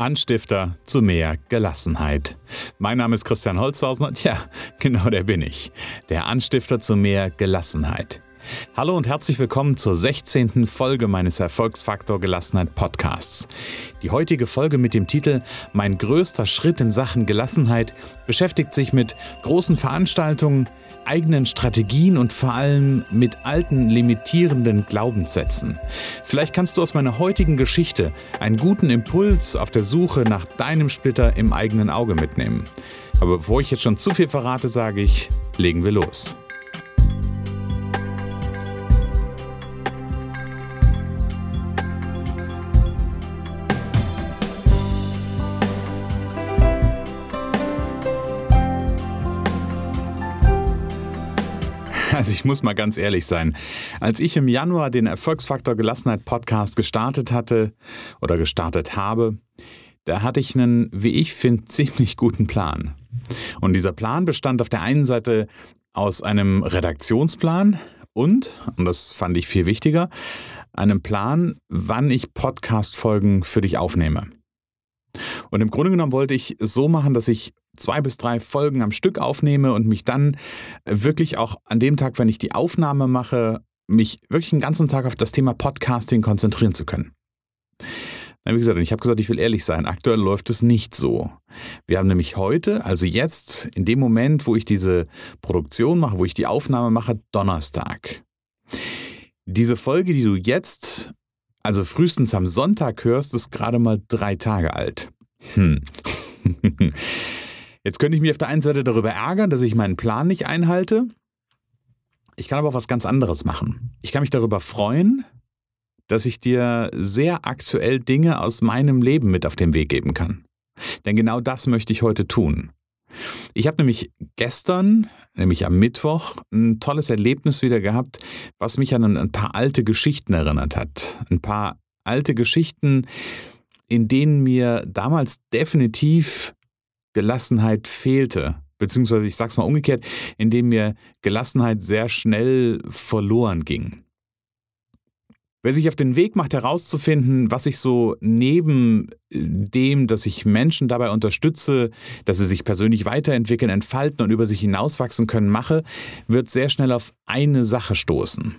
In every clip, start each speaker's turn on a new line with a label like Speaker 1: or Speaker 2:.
Speaker 1: Anstifter zu mehr Gelassenheit. Mein Name ist Christian Holzhausen und ja, genau der bin ich. Der Anstifter zu mehr Gelassenheit. Hallo und herzlich willkommen zur 16. Folge meines Erfolgsfaktor Gelassenheit Podcasts. Die heutige Folge mit dem Titel Mein größter Schritt in Sachen Gelassenheit beschäftigt sich mit großen Veranstaltungen, eigenen Strategien und vor allem mit alten limitierenden Glaubenssätzen. Vielleicht kannst du aus meiner heutigen Geschichte einen guten Impuls auf der Suche nach deinem Splitter im eigenen Auge mitnehmen. Aber bevor ich jetzt schon zu viel verrate, sage ich, legen wir los. Also ich muss mal ganz ehrlich sein. Als ich im Januar den Erfolgsfaktor Gelassenheit Podcast gestartet hatte oder gestartet habe, da hatte ich einen, wie ich finde, ziemlich guten Plan. Und dieser Plan bestand auf der einen Seite aus einem Redaktionsplan und, und das fand ich viel wichtiger, einem Plan, wann ich Podcast-Folgen für dich aufnehme. Und im Grunde genommen wollte ich so machen, dass ich zwei bis drei Folgen am Stück aufnehme und mich dann wirklich auch an dem Tag, wenn ich die Aufnahme mache, mich wirklich den ganzen Tag auf das Thema Podcasting konzentrieren zu können. Wie gesagt, ich habe gesagt, ich will ehrlich sein, aktuell läuft es nicht so. Wir haben nämlich heute, also jetzt, in dem Moment, wo ich diese Produktion mache, wo ich die Aufnahme mache, Donnerstag. Diese Folge, die du jetzt, also frühestens am Sonntag hörst, ist gerade mal drei Tage alt. Hm. Jetzt könnte ich mich auf der einen Seite darüber ärgern, dass ich meinen Plan nicht einhalte. Ich kann aber auch was ganz anderes machen. Ich kann mich darüber freuen, dass ich dir sehr aktuell Dinge aus meinem Leben mit auf den Weg geben kann. Denn genau das möchte ich heute tun. Ich habe nämlich gestern, nämlich am Mittwoch, ein tolles Erlebnis wieder gehabt, was mich an ein paar alte Geschichten erinnert hat. Ein paar alte Geschichten, in denen mir damals definitiv Gelassenheit fehlte. Beziehungsweise ich sag's mal umgekehrt, indem mir Gelassenheit sehr schnell verloren ging. Wer sich auf den Weg macht, herauszufinden, was ich so neben dem, dass ich Menschen dabei unterstütze, dass sie sich persönlich weiterentwickeln, entfalten und über sich hinauswachsen können, mache, wird sehr schnell auf eine Sache stoßen.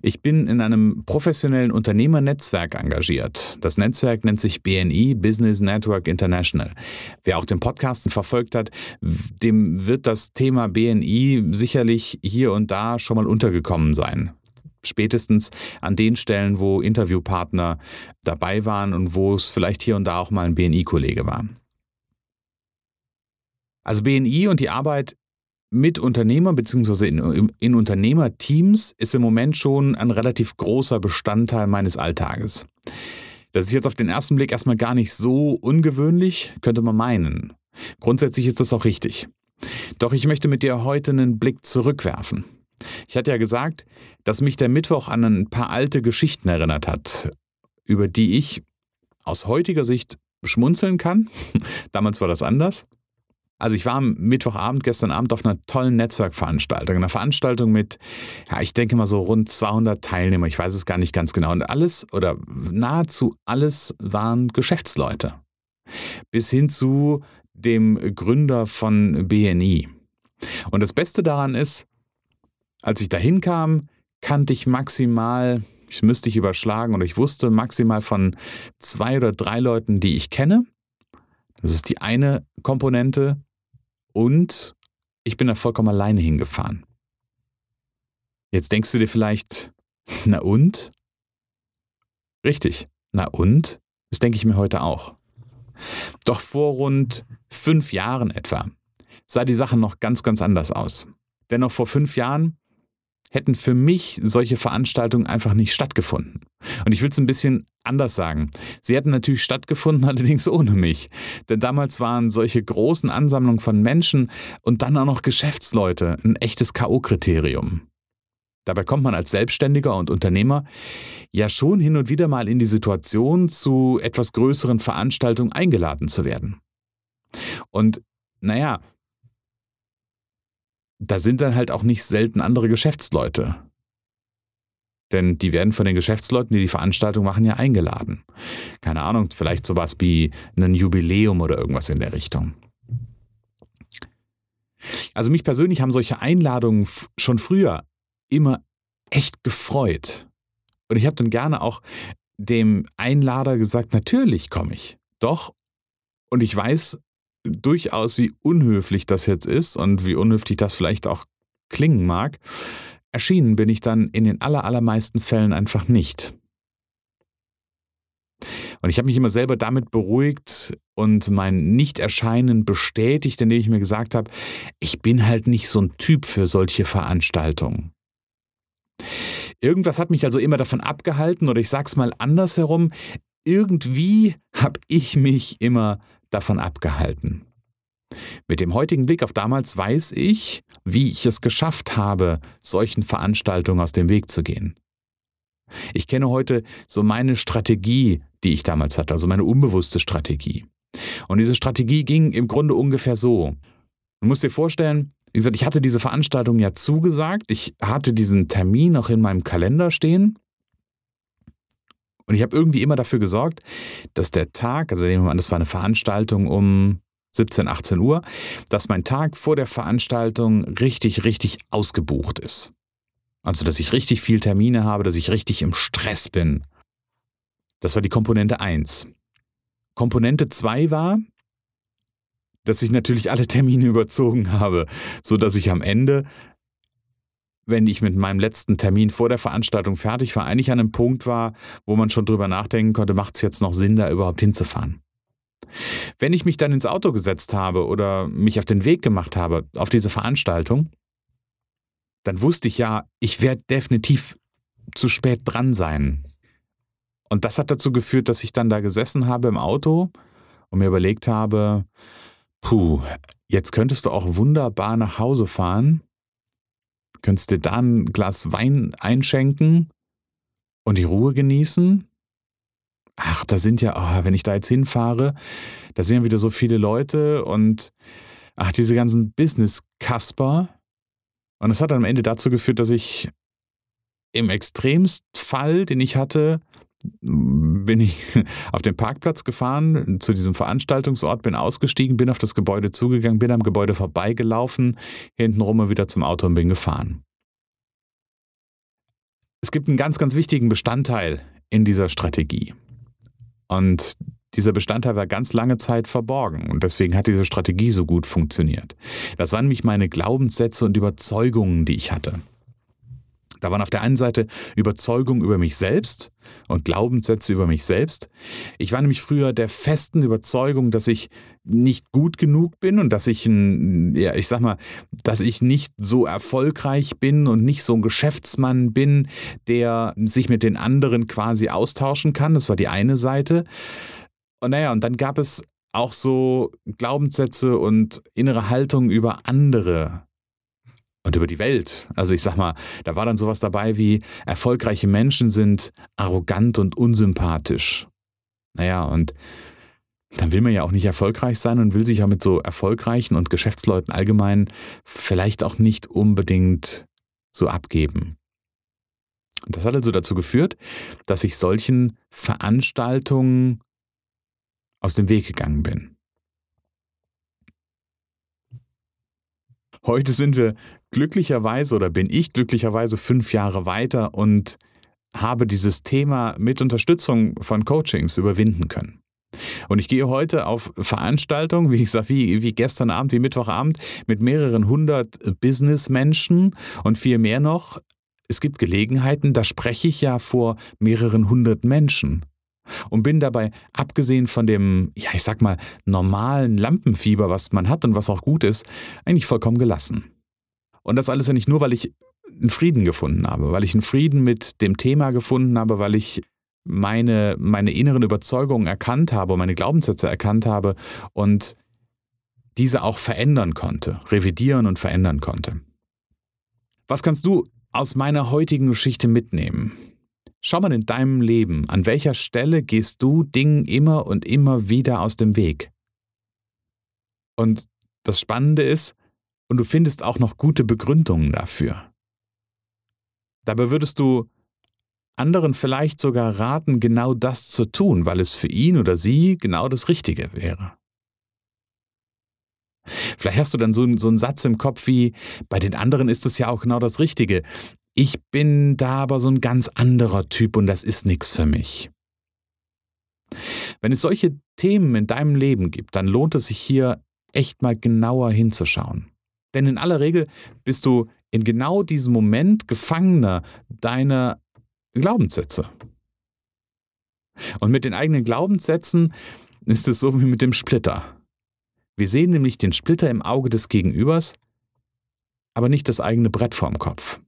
Speaker 1: Ich bin in einem professionellen Unternehmernetzwerk engagiert. Das Netzwerk nennt sich BNI, Business Network International. Wer auch den Podcasten verfolgt hat, dem wird das Thema BNI sicherlich hier und da schon mal untergekommen sein. Spätestens an den Stellen, wo Interviewpartner dabei waren und wo es vielleicht hier und da auch mal ein BNI-Kollege war. Also BNI und die Arbeit mit Unternehmern bzw. In, in Unternehmerteams ist im Moment schon ein relativ großer Bestandteil meines Alltages. Das ist jetzt auf den ersten Blick erstmal gar nicht so ungewöhnlich, könnte man meinen. Grundsätzlich ist das auch richtig. Doch ich möchte mit dir heute einen Blick zurückwerfen. Ich hatte ja gesagt, dass mich der Mittwoch an ein paar alte Geschichten erinnert hat, über die ich aus heutiger Sicht schmunzeln kann. Damals war das anders. Also ich war am Mittwochabend, gestern Abend auf einer tollen Netzwerkveranstaltung, einer Veranstaltung mit, ja, ich denke mal so rund 200 Teilnehmer, ich weiß es gar nicht ganz genau. Und alles oder nahezu alles waren Geschäftsleute. Bis hin zu dem Gründer von BNI. Und das Beste daran ist, als ich da hinkam, kannte ich maximal, ich müsste ich überschlagen oder ich wusste maximal von zwei oder drei Leuten, die ich kenne. Das ist die eine Komponente. Und ich bin da vollkommen alleine hingefahren. Jetzt denkst du dir vielleicht, na und? Richtig, na und? Das denke ich mir heute auch. Doch vor rund fünf Jahren etwa sah die Sache noch ganz, ganz anders aus. Denn noch vor fünf Jahren hätten für mich solche Veranstaltungen einfach nicht stattgefunden. Und ich will es ein bisschen anders sagen. Sie hätten natürlich stattgefunden, allerdings ohne mich. Denn damals waren solche großen Ansammlungen von Menschen und dann auch noch Geschäftsleute ein echtes KO-Kriterium. Dabei kommt man als Selbstständiger und Unternehmer ja schon hin und wieder mal in die Situation, zu etwas größeren Veranstaltungen eingeladen zu werden. Und naja, da sind dann halt auch nicht selten andere Geschäftsleute. Denn die werden von den Geschäftsleuten, die die Veranstaltung machen, ja eingeladen. Keine Ahnung, vielleicht sowas wie ein Jubiläum oder irgendwas in der Richtung. Also mich persönlich haben solche Einladungen schon früher immer echt gefreut. Und ich habe dann gerne auch dem Einlader gesagt, natürlich komme ich. Doch, und ich weiß durchaus, wie unhöflich das jetzt ist und wie unhöflich das vielleicht auch klingen mag, erschienen bin ich dann in den allermeisten Fällen einfach nicht. Und ich habe mich immer selber damit beruhigt und mein Nichterscheinen bestätigt, indem ich mir gesagt habe, ich bin halt nicht so ein Typ für solche Veranstaltungen. Irgendwas hat mich also immer davon abgehalten, oder ich sag's mal andersherum, irgendwie habe ich mich immer davon abgehalten. Mit dem heutigen Blick auf damals weiß ich, wie ich es geschafft habe, solchen Veranstaltungen aus dem Weg zu gehen. Ich kenne heute so meine Strategie, die ich damals hatte, also meine unbewusste Strategie. Und diese Strategie ging im Grunde ungefähr so. Du musst dir vorstellen, wie gesagt, ich hatte diese Veranstaltung ja zugesagt, ich hatte diesen Termin auch in meinem Kalender stehen. Und ich habe irgendwie immer dafür gesorgt, dass der Tag, also nehmen wir an, das war eine Veranstaltung um 17, 18 Uhr, dass mein Tag vor der Veranstaltung richtig, richtig ausgebucht ist. Also, dass ich richtig viel Termine habe, dass ich richtig im Stress bin. Das war die Komponente 1. Komponente 2 war, dass ich natürlich alle Termine überzogen habe, so dass ich am Ende, wenn ich mit meinem letzten Termin vor der Veranstaltung fertig war, eigentlich an einem Punkt war, wo man schon drüber nachdenken konnte, macht es jetzt noch Sinn, da überhaupt hinzufahren. Wenn ich mich dann ins Auto gesetzt habe oder mich auf den Weg gemacht habe auf diese Veranstaltung, dann wusste ich ja, ich werde definitiv zu spät dran sein. Und das hat dazu geführt, dass ich dann da gesessen habe im Auto und mir überlegt habe, puh, jetzt könntest du auch wunderbar nach Hause fahren, könntest dir da ein Glas Wein einschenken und die Ruhe genießen ach, da sind ja, oh, wenn ich da jetzt hinfahre, da sind ja wieder so viele Leute und ach, diese ganzen Business-Kasper. Und das hat dann am Ende dazu geführt, dass ich im Extremfall, den ich hatte, bin ich auf den Parkplatz gefahren, zu diesem Veranstaltungsort, bin ausgestiegen, bin auf das Gebäude zugegangen, bin am Gebäude vorbeigelaufen, hintenrum und wieder zum Auto und bin gefahren. Es gibt einen ganz, ganz wichtigen Bestandteil in dieser Strategie. Und dieser Bestandteil war ganz lange Zeit verborgen und deswegen hat diese Strategie so gut funktioniert. Das waren nämlich meine Glaubenssätze und Überzeugungen, die ich hatte. Da waren auf der einen Seite Überzeugungen über mich selbst und Glaubenssätze über mich selbst. Ich war nämlich früher der festen Überzeugung, dass ich nicht gut genug bin und dass ich ein, ja, ich sag mal, dass ich nicht so erfolgreich bin und nicht so ein Geschäftsmann bin, der sich mit den anderen quasi austauschen kann. Das war die eine Seite. Und naja, und dann gab es auch so Glaubenssätze und innere Haltung über andere und über die Welt. Also ich sag mal, da war dann sowas dabei wie, erfolgreiche Menschen sind arrogant und unsympathisch. Naja, und dann will man ja auch nicht erfolgreich sein und will sich auch mit so erfolgreichen und Geschäftsleuten allgemein vielleicht auch nicht unbedingt so abgeben. Und das hat also dazu geführt, dass ich solchen Veranstaltungen aus dem Weg gegangen bin. Heute sind wir glücklicherweise oder bin ich glücklicherweise fünf Jahre weiter und habe dieses Thema mit Unterstützung von Coachings überwinden können. Und ich gehe heute auf Veranstaltungen, wie sage, wie, wie gestern Abend, wie Mittwochabend, mit mehreren hundert Businessmenschen und viel mehr noch. Es gibt Gelegenheiten, da spreche ich ja vor mehreren hundert Menschen und bin dabei, abgesehen von dem, ja, ich sag mal, normalen Lampenfieber, was man hat und was auch gut ist, eigentlich vollkommen gelassen. Und das alles ja nicht nur, weil ich einen Frieden gefunden habe, weil ich einen Frieden mit dem Thema gefunden habe, weil ich meine, meine inneren Überzeugungen erkannt habe und meine Glaubenssätze erkannt habe und diese auch verändern konnte, revidieren und verändern konnte. Was kannst du aus meiner heutigen Geschichte mitnehmen? Schau mal in deinem Leben, an welcher Stelle gehst du Dingen immer und immer wieder aus dem Weg? Und das Spannende ist, und du findest auch noch gute Begründungen dafür. Dabei würdest du anderen vielleicht sogar raten, genau das zu tun, weil es für ihn oder sie genau das Richtige wäre. Vielleicht hast du dann so, so einen Satz im Kopf wie, bei den anderen ist es ja auch genau das Richtige. Ich bin da aber so ein ganz anderer Typ und das ist nichts für mich. Wenn es solche Themen in deinem Leben gibt, dann lohnt es sich hier echt mal genauer hinzuschauen. Denn in aller Regel bist du in genau diesem Moment Gefangener deiner Glaubenssätze. Und mit den eigenen Glaubenssätzen ist es so wie mit dem Splitter. Wir sehen nämlich den Splitter im Auge des Gegenübers, aber nicht das eigene Brett vorm Kopf.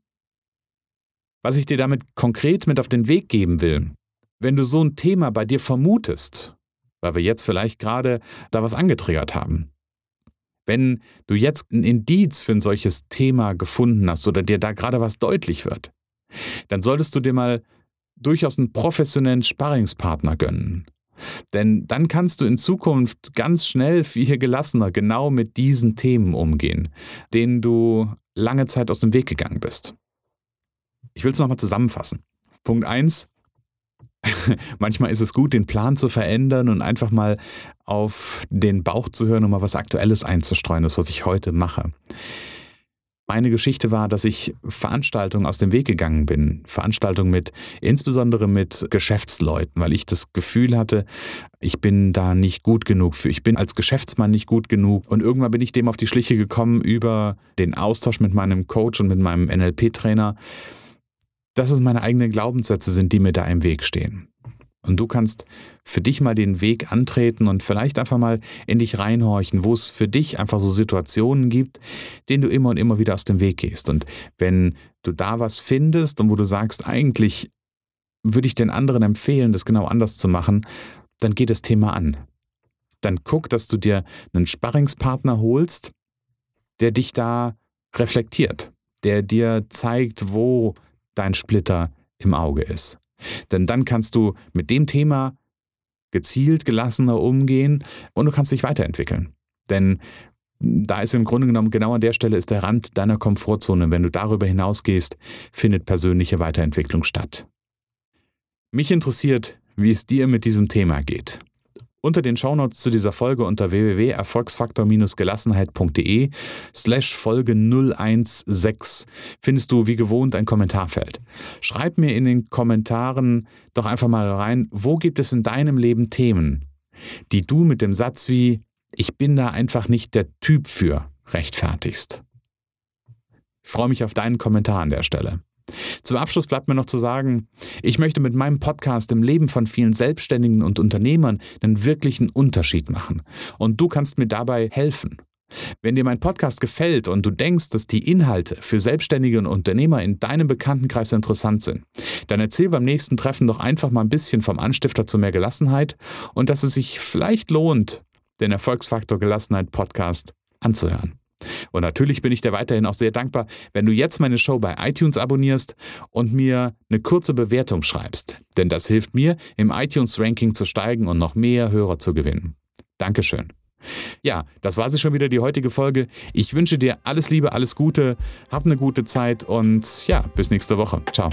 Speaker 1: Was ich dir damit konkret mit auf den Weg geben will, wenn du so ein Thema bei dir vermutest, weil wir jetzt vielleicht gerade da was angetriggert haben, wenn du jetzt ein Indiz für ein solches Thema gefunden hast oder dir da gerade was deutlich wird, dann solltest du dir mal durchaus einen professionellen Sparringspartner gönnen. Denn dann kannst du in Zukunft ganz schnell viel gelassener genau mit diesen Themen umgehen, denen du lange Zeit aus dem Weg gegangen bist. Ich will es nochmal zusammenfassen. Punkt 1. Manchmal ist es gut, den Plan zu verändern und einfach mal auf den Bauch zu hören, um mal was Aktuelles einzustreuen, das, was ich heute mache. Meine Geschichte war, dass ich Veranstaltungen aus dem Weg gegangen bin. Veranstaltungen mit, insbesondere mit Geschäftsleuten, weil ich das Gefühl hatte, ich bin da nicht gut genug für. Ich bin als Geschäftsmann nicht gut genug. Und irgendwann bin ich dem auf die Schliche gekommen über den Austausch mit meinem Coach und mit meinem NLP-Trainer, dass es meine eigenen Glaubenssätze sind, die mir da im Weg stehen. Und du kannst für dich mal den Weg antreten und vielleicht einfach mal in dich reinhorchen, wo es für dich einfach so Situationen gibt, denen du immer und immer wieder aus dem Weg gehst. Und wenn du da was findest und wo du sagst, eigentlich würde ich den anderen empfehlen, das genau anders zu machen, dann geh das Thema an. Dann guck, dass du dir einen Sparringspartner holst, der dich da reflektiert, der dir zeigt, wo dein Splitter im Auge ist. Denn dann kannst du mit dem Thema gezielt gelassener umgehen und du kannst dich weiterentwickeln. Denn da ist im Grunde genommen genau an der Stelle ist der Rand deiner Komfortzone. Wenn du darüber hinausgehst, findet persönliche Weiterentwicklung statt. Mich interessiert, wie es dir mit diesem Thema geht. Unter den Shownotes zu dieser Folge unter www.erfolgsfaktor-gelassenheit.de slash Folge 016 findest du wie gewohnt ein Kommentarfeld. Schreib mir in den Kommentaren doch einfach mal rein, wo gibt es in deinem Leben Themen, die du mit dem Satz wie ich bin da einfach nicht der Typ für rechtfertigst. Ich freue mich auf deinen Kommentar an der Stelle. Zum Abschluss bleibt mir noch zu sagen, ich möchte mit meinem Podcast im Leben von vielen Selbstständigen und Unternehmern einen wirklichen Unterschied machen. Und du kannst mir dabei helfen. Wenn dir mein Podcast gefällt und du denkst, dass die Inhalte für Selbstständige und Unternehmer in deinem Bekanntenkreis interessant sind, dann erzähl beim nächsten Treffen doch einfach mal ein bisschen vom Anstifter zu mehr Gelassenheit und dass es sich vielleicht lohnt, den Erfolgsfaktor Gelassenheit Podcast anzuhören. Und natürlich bin ich dir weiterhin auch sehr dankbar, wenn du jetzt meine Show bei iTunes abonnierst und mir eine kurze Bewertung schreibst. Denn das hilft mir, im iTunes-Ranking zu steigen und noch mehr Hörer zu gewinnen. Dankeschön. Ja, das war sie schon wieder, die heutige Folge. Ich wünsche dir alles Liebe, alles Gute, hab eine gute Zeit und ja, bis nächste Woche. Ciao.